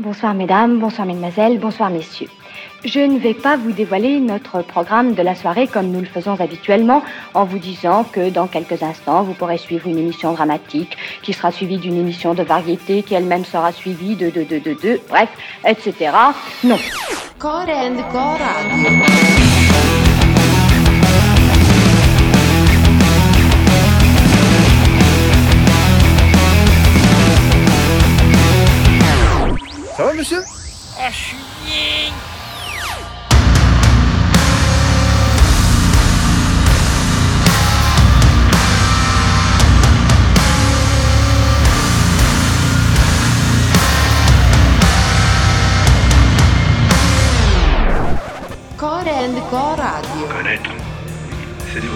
Bonsoir mesdames, bonsoir mesdemoiselles, bonsoir messieurs. Je ne vais pas vous dévoiler notre programme de la soirée comme nous le faisons habituellement en vous disant que dans quelques instants vous pourrez suivre une émission dramatique qui sera suivie d'une émission de variété qui elle-même sera suivie de de de de de bref etc. Non. Ah, je suis bien. Core and Core Radio. Connaître, c'est du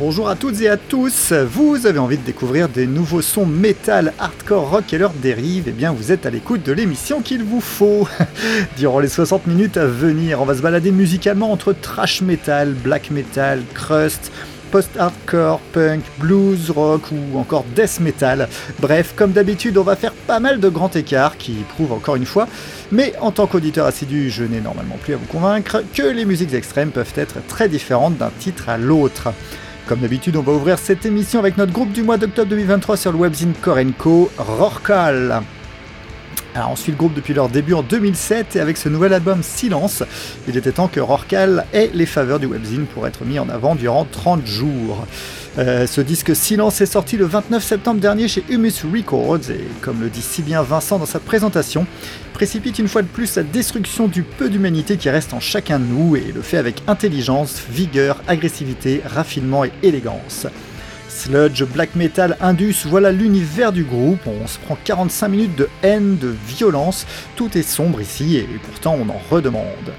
Bonjour à toutes et à tous, vous avez envie de découvrir des nouveaux sons métal, hardcore, rock et leurs dérives, eh bien vous êtes à l'écoute de l'émission qu'il vous faut. Durant les 60 minutes à venir, on va se balader musicalement entre trash metal, black metal, crust, post-hardcore, punk, blues, rock ou encore death metal. Bref, comme d'habitude, on va faire pas mal de grands écarts qui prouvent encore une fois, mais en tant qu'auditeur assidu, je n'ai normalement plus à vous convaincre que les musiques extrêmes peuvent être très différentes d'un titre à l'autre. Comme d'habitude, on va ouvrir cette émission avec notre groupe du mois d'octobre 2023 sur le webzine Korenko, Rorkal. Alors on suit le groupe depuis leur début en 2007 et avec ce nouvel album Silence, il était temps que Rorcal ait les faveurs du webzine pour être mis en avant durant 30 jours. Euh, ce disque Silence est sorti le 29 septembre dernier chez Humus Records et comme le dit si bien Vincent dans sa présentation, précipite une fois de plus la destruction du peu d'humanité qui reste en chacun de nous et le fait avec intelligence, vigueur, agressivité, raffinement et élégance. Sludge, black metal, indus, voilà l'univers du groupe. On se prend 45 minutes de haine, de violence. Tout est sombre ici et pourtant on en redemande.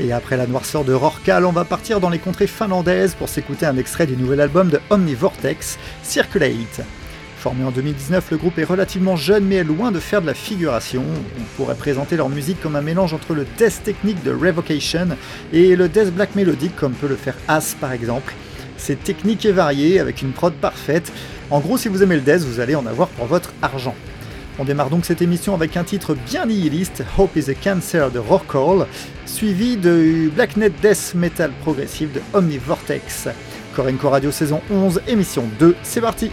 Et après la noirceur de Rorcal, on va partir dans les contrées finlandaises pour s'écouter un extrait du nouvel album de Omnivortex, Circulate. Formé en 2019, le groupe est relativement jeune mais est loin de faire de la figuration. On pourrait présenter leur musique comme un mélange entre le death technique de Revocation et le death black mélodique comme peut le faire As par exemple. C'est technique et varié avec une prod parfaite. En gros, si vous aimez le death, vous allez en avoir pour votre argent. On démarre donc cette émission avec un titre bien nihiliste, Hope is a Cancer de Rorcall, suivi de Blacknet Death Metal progressif de Omnivortex. Korenko Radio saison 11, émission 2, c'est parti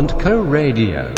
and Co Radio.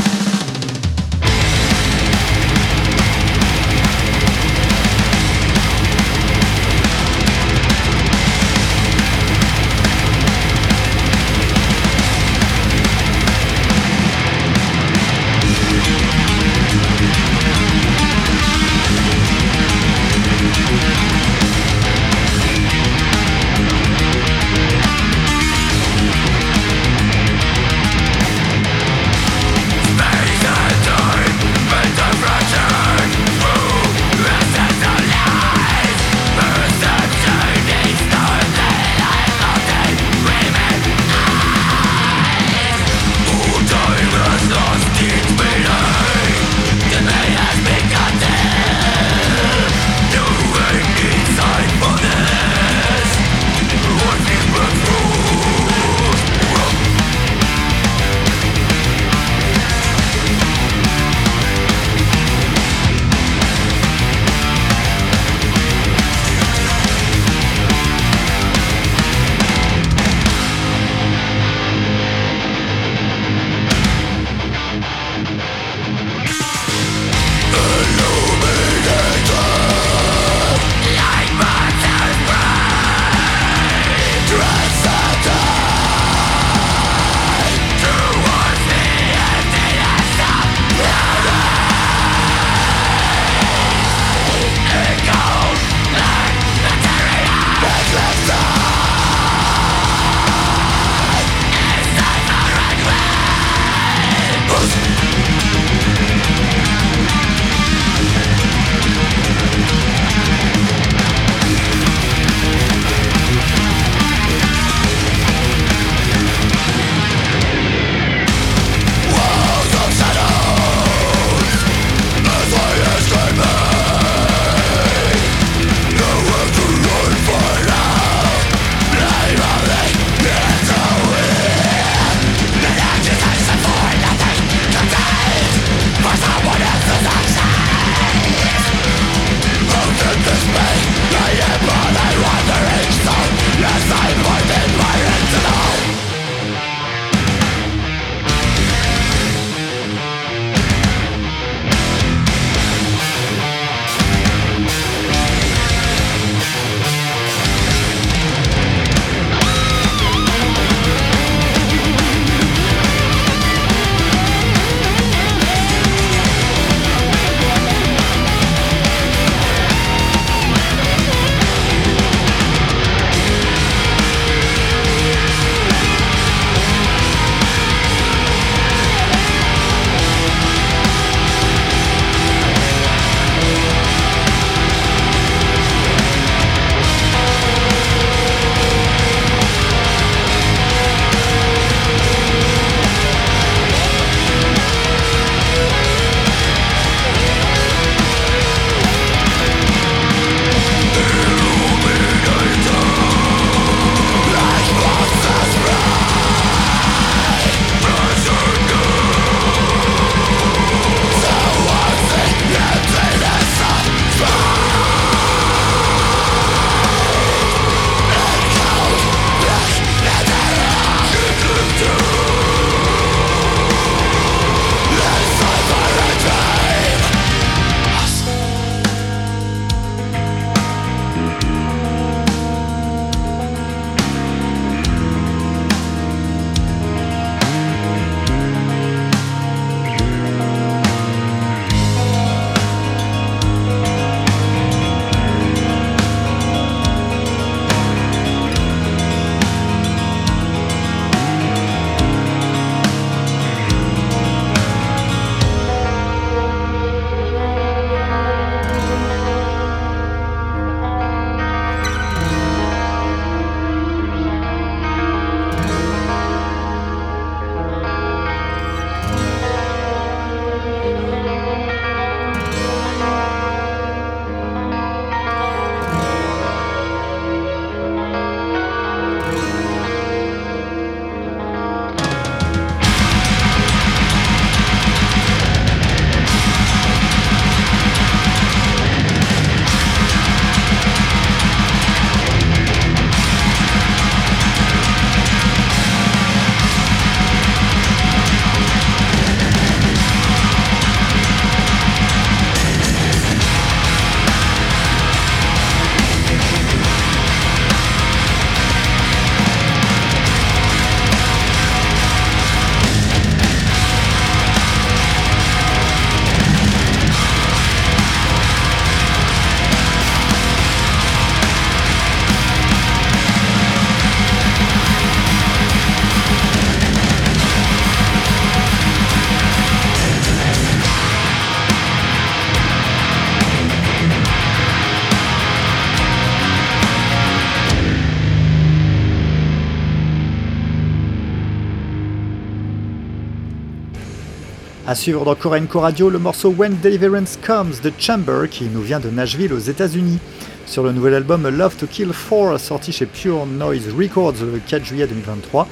À suivre dans Korenko Radio le morceau When Deliverance Comes de Chamber qui nous vient de Nashville aux États-Unis. Sur le nouvel album Love to Kill 4 sorti chez Pure Noise Records le 4 juillet 2023,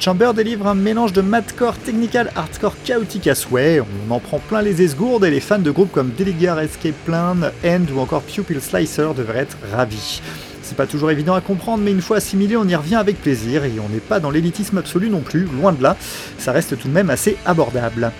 Chamber délivre un mélange de madcore technical hardcore chaotique à souhait. On en prend plein les esgourdes et les fans de groupes comme Deligar Escape Plan, End ou encore Pupil Slicer devraient être ravis. C'est pas toujours évident à comprendre, mais une fois assimilé, on y revient avec plaisir et on n'est pas dans l'élitisme absolu non plus, loin de là. Ça reste tout de même assez abordable.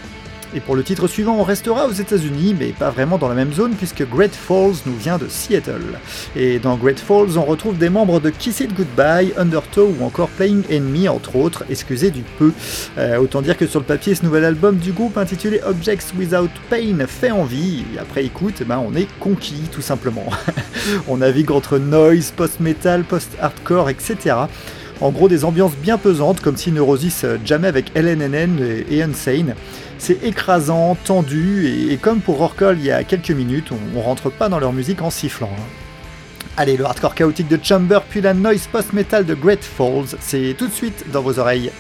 Et pour le titre suivant, on restera aux États-Unis, mais pas vraiment dans la même zone puisque Great Falls nous vient de Seattle. Et dans Great Falls, on retrouve des membres de Kiss It Goodbye, Undertow ou encore Playing Enemy, entre autres, excusez du peu. Euh, autant dire que sur le papier, ce nouvel album du groupe intitulé Objects Without Pain fait envie, et après écoute, eh ben, on est conquis tout simplement. on navigue entre noise, post-metal, post-hardcore, etc. En gros, des ambiances bien pesantes, comme si Neurosis jamais avec LNNN et Insane. C'est écrasant, tendu, et, comme pour Rorkol il y a quelques minutes, on, rentre pas dans leur musique en sifflant. Hein. Allez, le hardcore chaotique de Chamber, puis la noise post-metal de Great Falls, c'est tout de suite dans vos oreilles.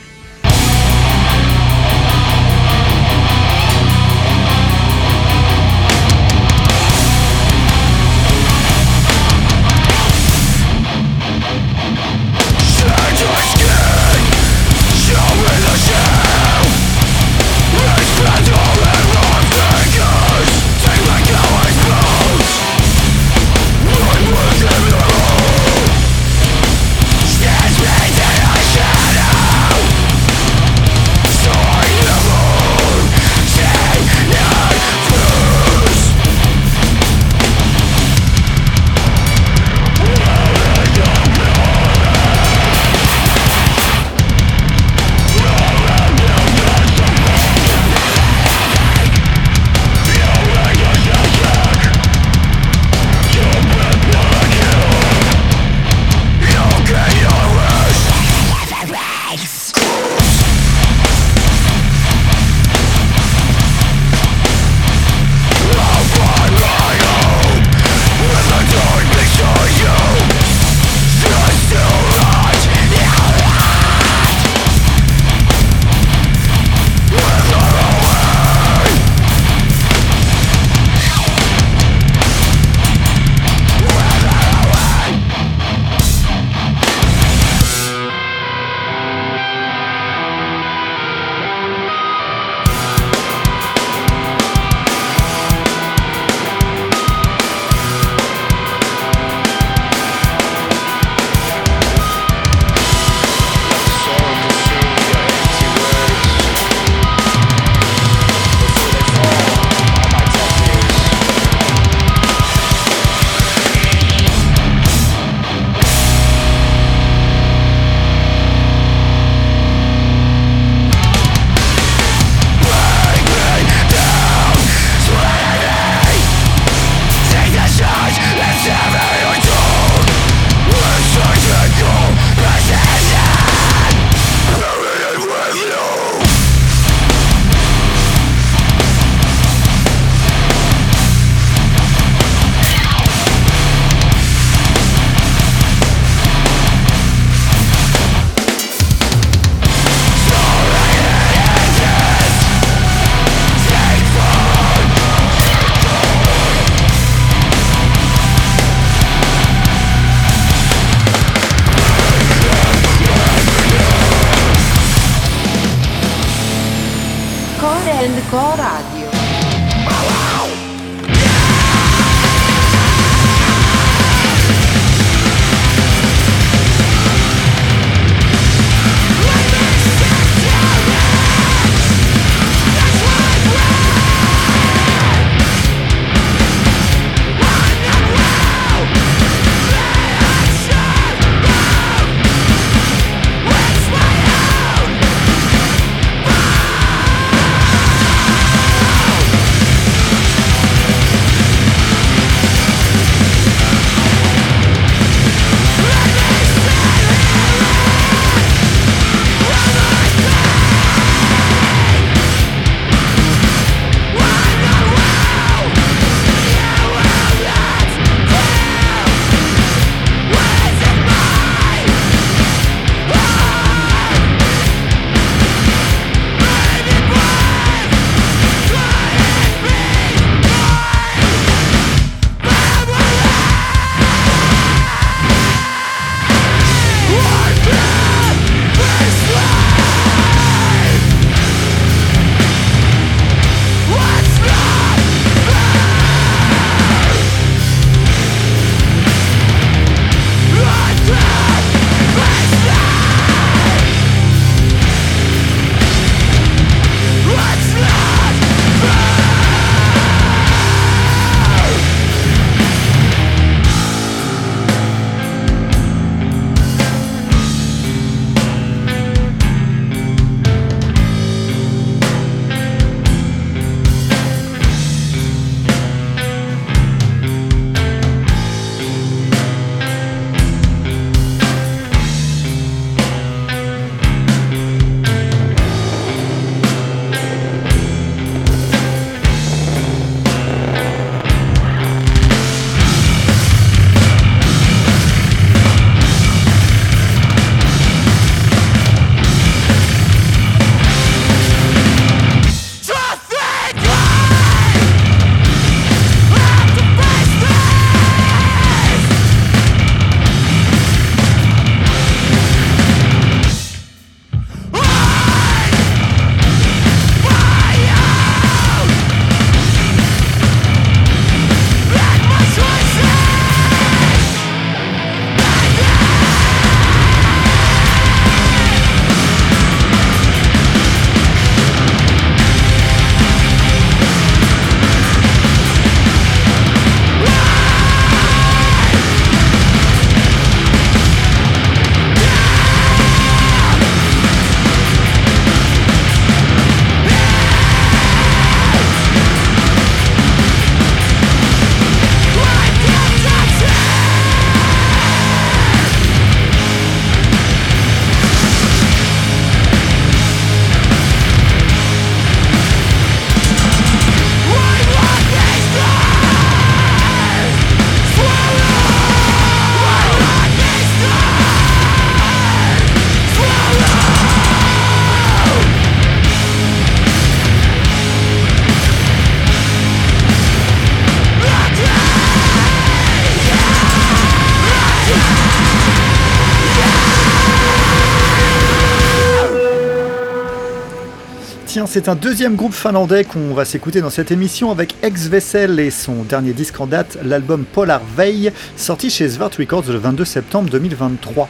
C'est un deuxième groupe finlandais qu'on va s'écouter dans cette émission avec Ex Vessel et son dernier disque en date, l'album Polar Veil, sorti chez Svart Records le 22 septembre 2023.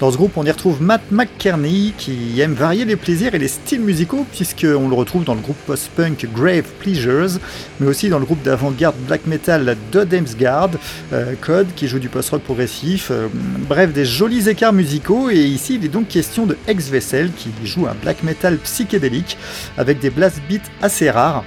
Dans ce groupe, on y retrouve Matt McKerney qui aime varier les plaisirs et les styles musicaux, puisqu'on le retrouve dans le groupe post-punk Grave Pleasures, mais aussi dans le groupe d'avant-garde black metal Dodemsgard, euh, Code qui joue du post-rock progressif, euh, bref, des jolis écarts musicaux. Et ici, il est donc question de Ex Vessel qui joue un black metal psychédélique avec des blast beats assez rares.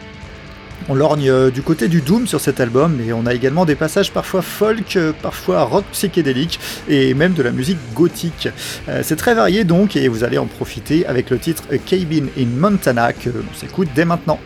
On lorgne euh, du côté du doom sur cet album, mais on a également des passages parfois folk, euh, parfois rock psychédélique et même de la musique gothique. Euh, c'est très varié donc et vous allez en profiter avec le titre Cabin in Montana que l'on s'écoute dès maintenant.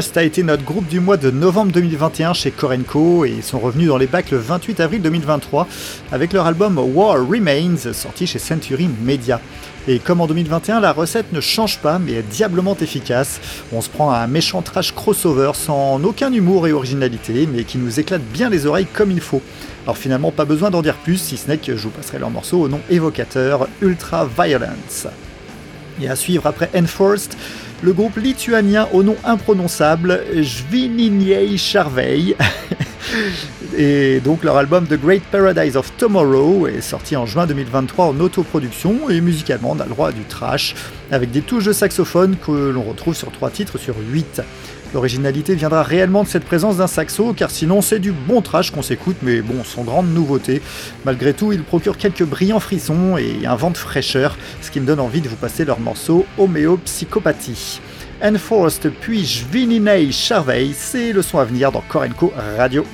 A été notre groupe du mois de novembre 2021 chez Korenko et ils sont revenus dans les bacs le 28 avril 2023 avec leur album War Remains sorti chez Century Media. Et comme en 2021, la recette ne change pas mais est diablement efficace. On se prend un méchant trash crossover sans aucun humour et originalité mais qui nous éclate bien les oreilles comme il faut. Alors finalement pas besoin d'en dire plus si ce n'est que je vous passerai leur morceau au nom évocateur Ultra Violence. Et à suivre après Enforced, le groupe lituanien au nom imprononçable Jvininiei Charvei. et donc leur album The Great Paradise of Tomorrow est sorti en juin 2023 en autoproduction et musicalement on a le droit à du trash avec des touches de saxophone que l'on retrouve sur 3 titres sur 8. L'originalité viendra réellement de cette présence d'un saxo, car sinon c'est du bon trash qu'on s'écoute, mais bon, sans grande nouveauté. Malgré tout, il procure quelques brillants frissons et un vent de fraîcheur, ce qui me donne envie de vous passer leur morceau Homéopsychopathie. Enforced puis Jvininei Charvey, c'est le son à venir dans Korenko Radio.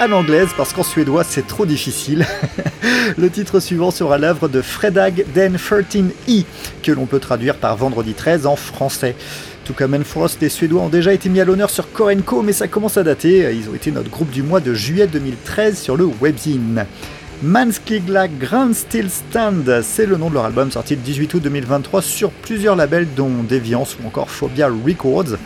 À l'anglaise parce qu'en suédois c'est trop difficile. le titre suivant sera l'œuvre de Fredag den 13e que l'on peut traduire par Vendredi 13 en français. Tout comme Enforce, les Suédois ont déjà été mis à l'honneur sur Korenko, mais ça commence à dater. Ils ont été notre groupe du mois de juillet 2013 sur le webzine. Manskigla Grand Still Stand, c'est le nom de leur album sorti le 18 août 2023 sur plusieurs labels dont Deviance ou encore Phobia Records.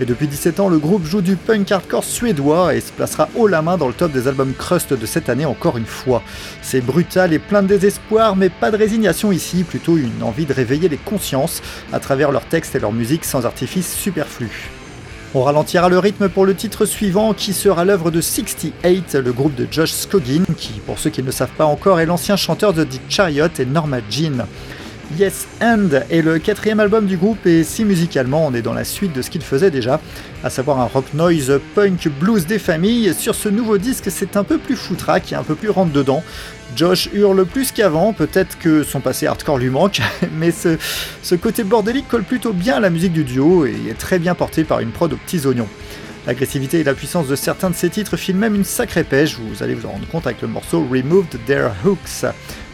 Et depuis 17 ans, le groupe joue du punk hardcore suédois et se placera haut la main dans le top des albums Crust de cette année encore une fois. C'est brutal et plein de désespoir, mais pas de résignation ici, plutôt une envie de réveiller les consciences à travers leurs textes et leur musique sans artifice superflu. On ralentira le rythme pour le titre suivant qui sera l'œuvre de 68, le groupe de Josh Scogin, qui pour ceux qui ne le savent pas encore est l'ancien chanteur de Dick Chariot et Norma Jean. Yes And est le quatrième album du groupe et si musicalement on est dans la suite de ce qu'il faisait déjà, à savoir un rock noise punk blues des familles, sur ce nouveau disque c'est un peu plus foutraque et un peu plus rentre dedans. Josh hurle plus qu'avant, peut-être que son passé hardcore lui manque, mais ce, ce côté bordélique colle plutôt bien à la musique du duo et est très bien porté par une prod aux petits oignons. L'agressivité et la puissance de certains de ces titres filent même une sacrée pêche, vous allez vous en rendre compte avec le morceau Removed Their Hooks.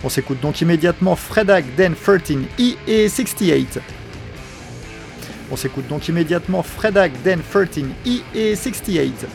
On s'écoute donc immédiatement Fredag Den 13E et 68. On s'écoute donc immédiatement Fredag Den 13E et 68.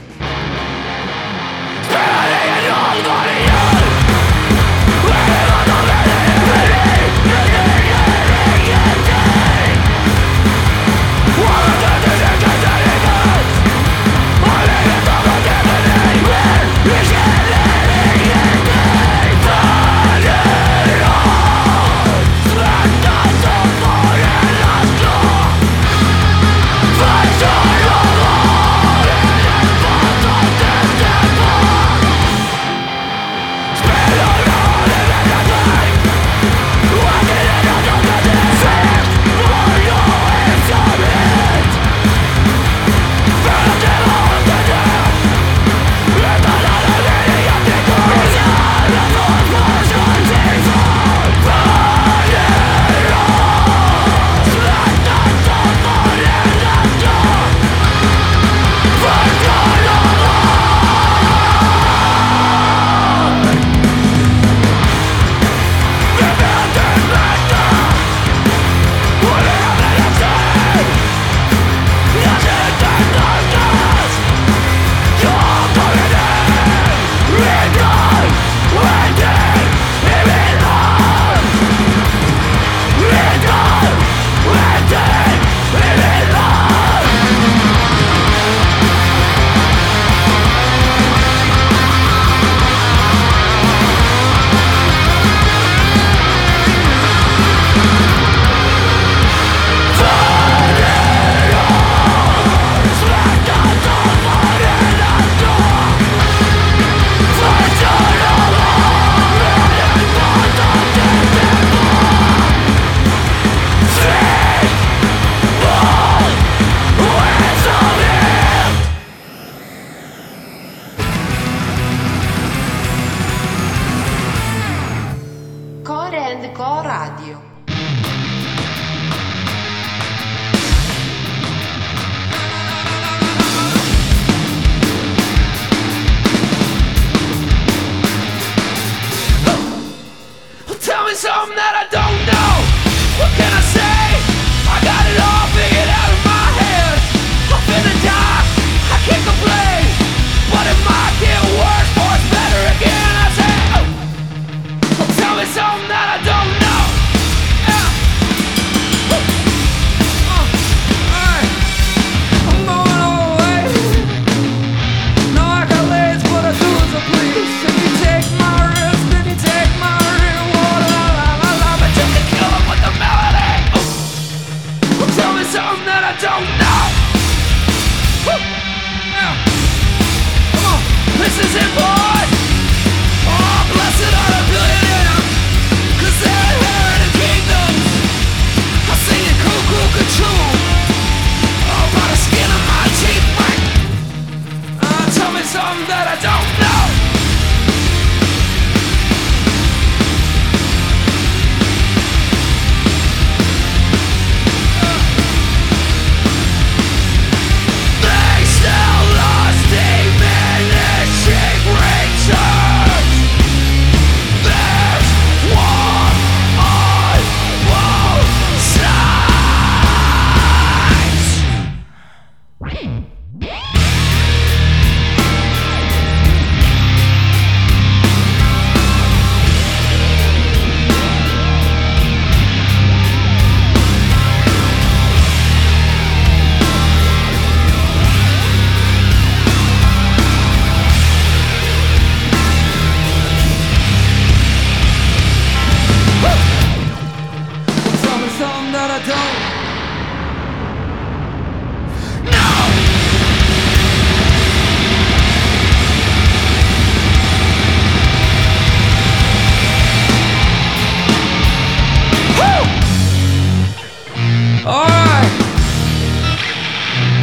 Alright.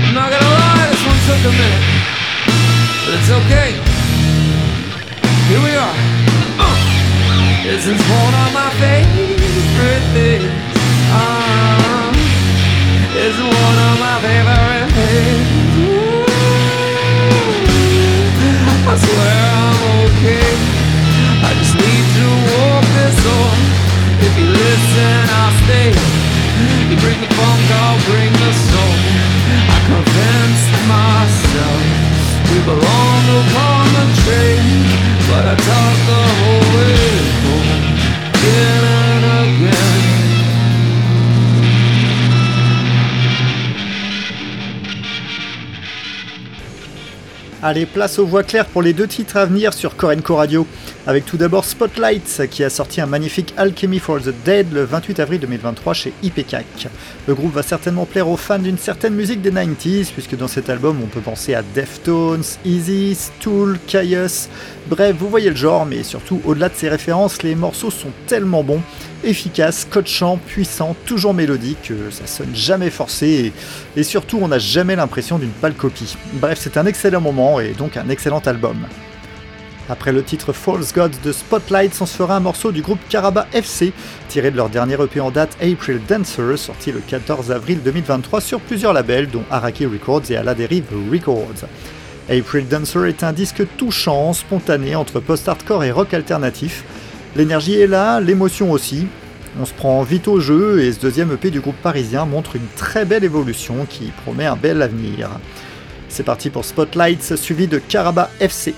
I'm not gonna lie, this one took a minute. But it's okay. Here we are. This is one of my favorite things. Ah, one of my favorite things. I swear I'm okay. I just need to walk this. If you listen, I'll stay. You bring the funk, I'll bring the soul. I convinced myself we belong upon the train, but I talk the whole way home, again and again. Allez, place aux voix claires pour les deux titres à venir sur Korenko Radio. Avec tout d'abord Spotlight, qui a sorti un magnifique Alchemy for the Dead le 28 avril 2023 chez IPCAC. Le groupe va certainement plaire aux fans d'une certaine musique des 90s, puisque dans cet album on peut penser à Deftones, Easy, Tool, Caius. Bref, vous voyez le genre, mais surtout au-delà de ces références, les morceaux sont tellement bons, efficaces, coachants, puissants, toujours mélodiques, que ça sonne jamais forcé, et, surtout on n'a jamais l'impression d'une pâle copie. Bref, c'est un excellent moment et donc un excellent album. Après le titre False Gods de Spotlight, on se un morceau du groupe Caraba FC, tiré de leur dernier EP en date April Dancer, sorti le 14 avril 2023 sur plusieurs labels, dont Araki Records et À la Dérive Records. April Dancer est un disque touchant, spontané entre post-hardcore et rock alternatif. L'énergie est là, l'émotion aussi. On se prend vite au jeu et ce deuxième EP du groupe parisien montre une très belle évolution qui promet un bel avenir. C'est parti pour Spotlight, suivi de Caraba FC.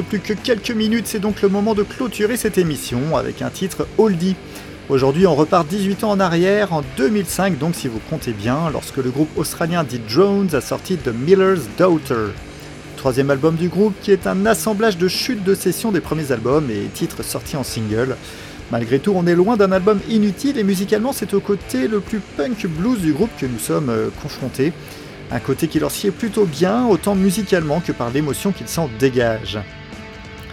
Plus que quelques minutes, c'est donc le moment de clôturer cette émission avec un titre oldie. Aujourd'hui, on repart 18 ans en arrière, en 2005, donc si vous comptez bien, lorsque le groupe australien The Drones a sorti The Miller's Daughter. Troisième album du groupe qui est un assemblage de chutes de session des premiers albums et titres sortis en single. Malgré tout, on est loin d'un album inutile et musicalement, c'est au côté le plus punk blues du groupe que nous sommes euh, confrontés. Un côté qui leur sied plutôt bien, autant musicalement que par l'émotion qu'ils s'en dégagent.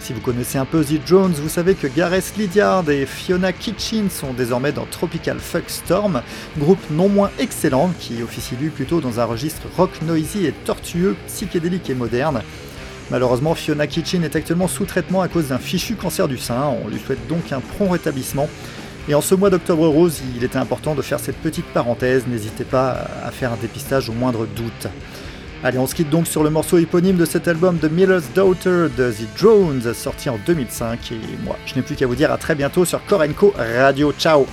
Si vous connaissez un peu The Jones, vous savez que Gareth Lydiard et Fiona Kitchin sont désormais dans Tropical Fuck Storm, groupe non moins excellent qui officie plutôt dans un registre rock noisy et tortueux, psychédélique et moderne. Malheureusement, Fiona Kitchen est actuellement sous traitement à cause d'un fichu cancer du sein. On lui souhaite donc un prompt rétablissement. Et en ce mois d'octobre rose, il était important de faire cette petite parenthèse. N'hésitez pas à faire un dépistage au moindre doute. Allez, on se quitte donc sur le morceau éponyme de cet album The Miller's Daughter The Drones, sorti en 2005. Et moi, je n'ai plus qu'à vous dire à très bientôt sur Korenko Radio. Ciao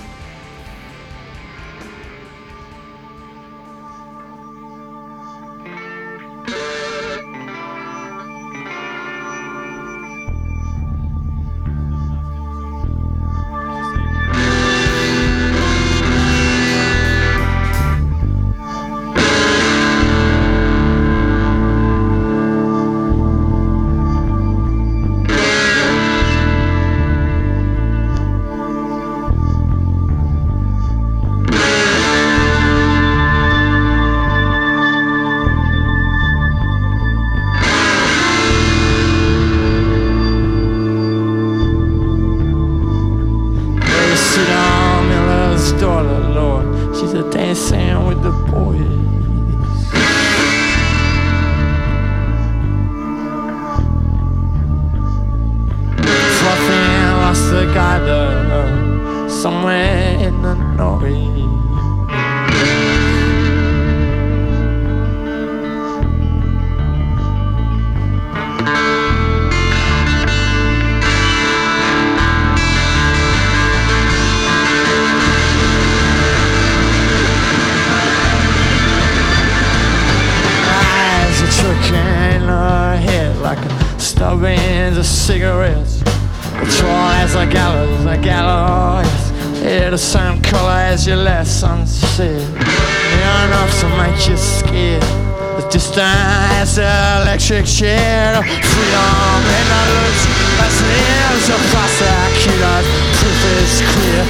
Share chair Freedom and knowledge as lives of prosecuted Truth is clear.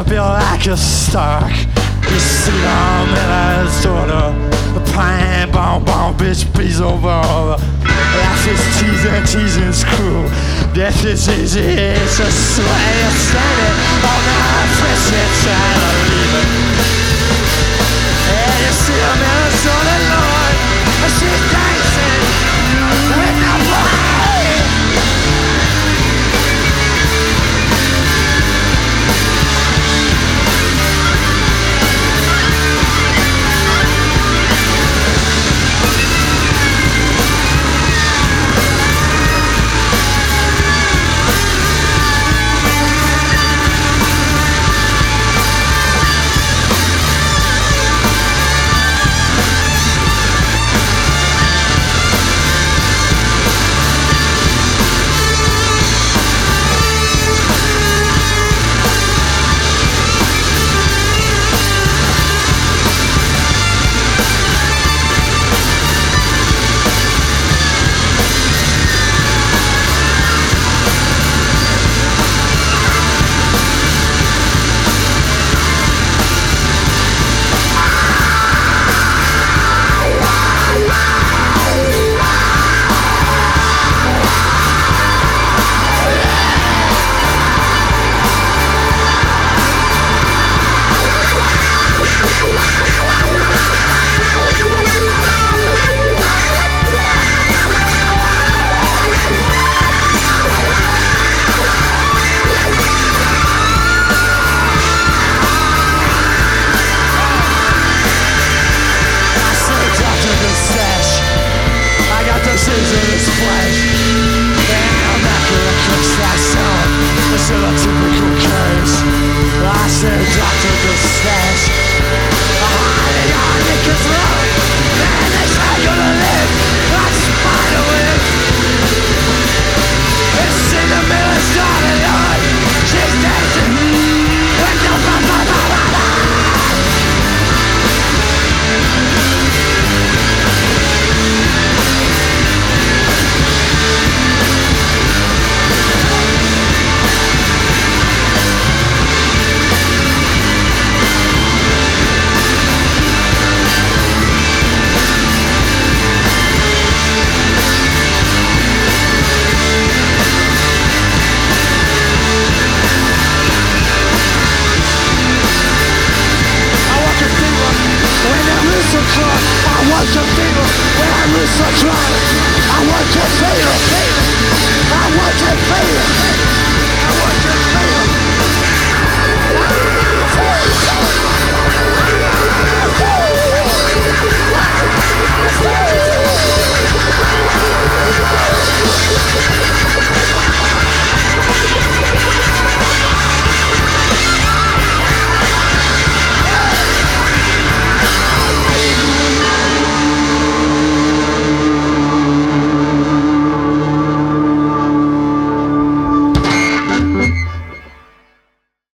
Are built like a stock. You see the miller's daughter, the pine bomb bomb bitch beats over. Life is teasing, teasing screw. Death is easy, it's a sway, a standing on the fresh inside of leaving. And you see the miller's Lord, and she's dancing with the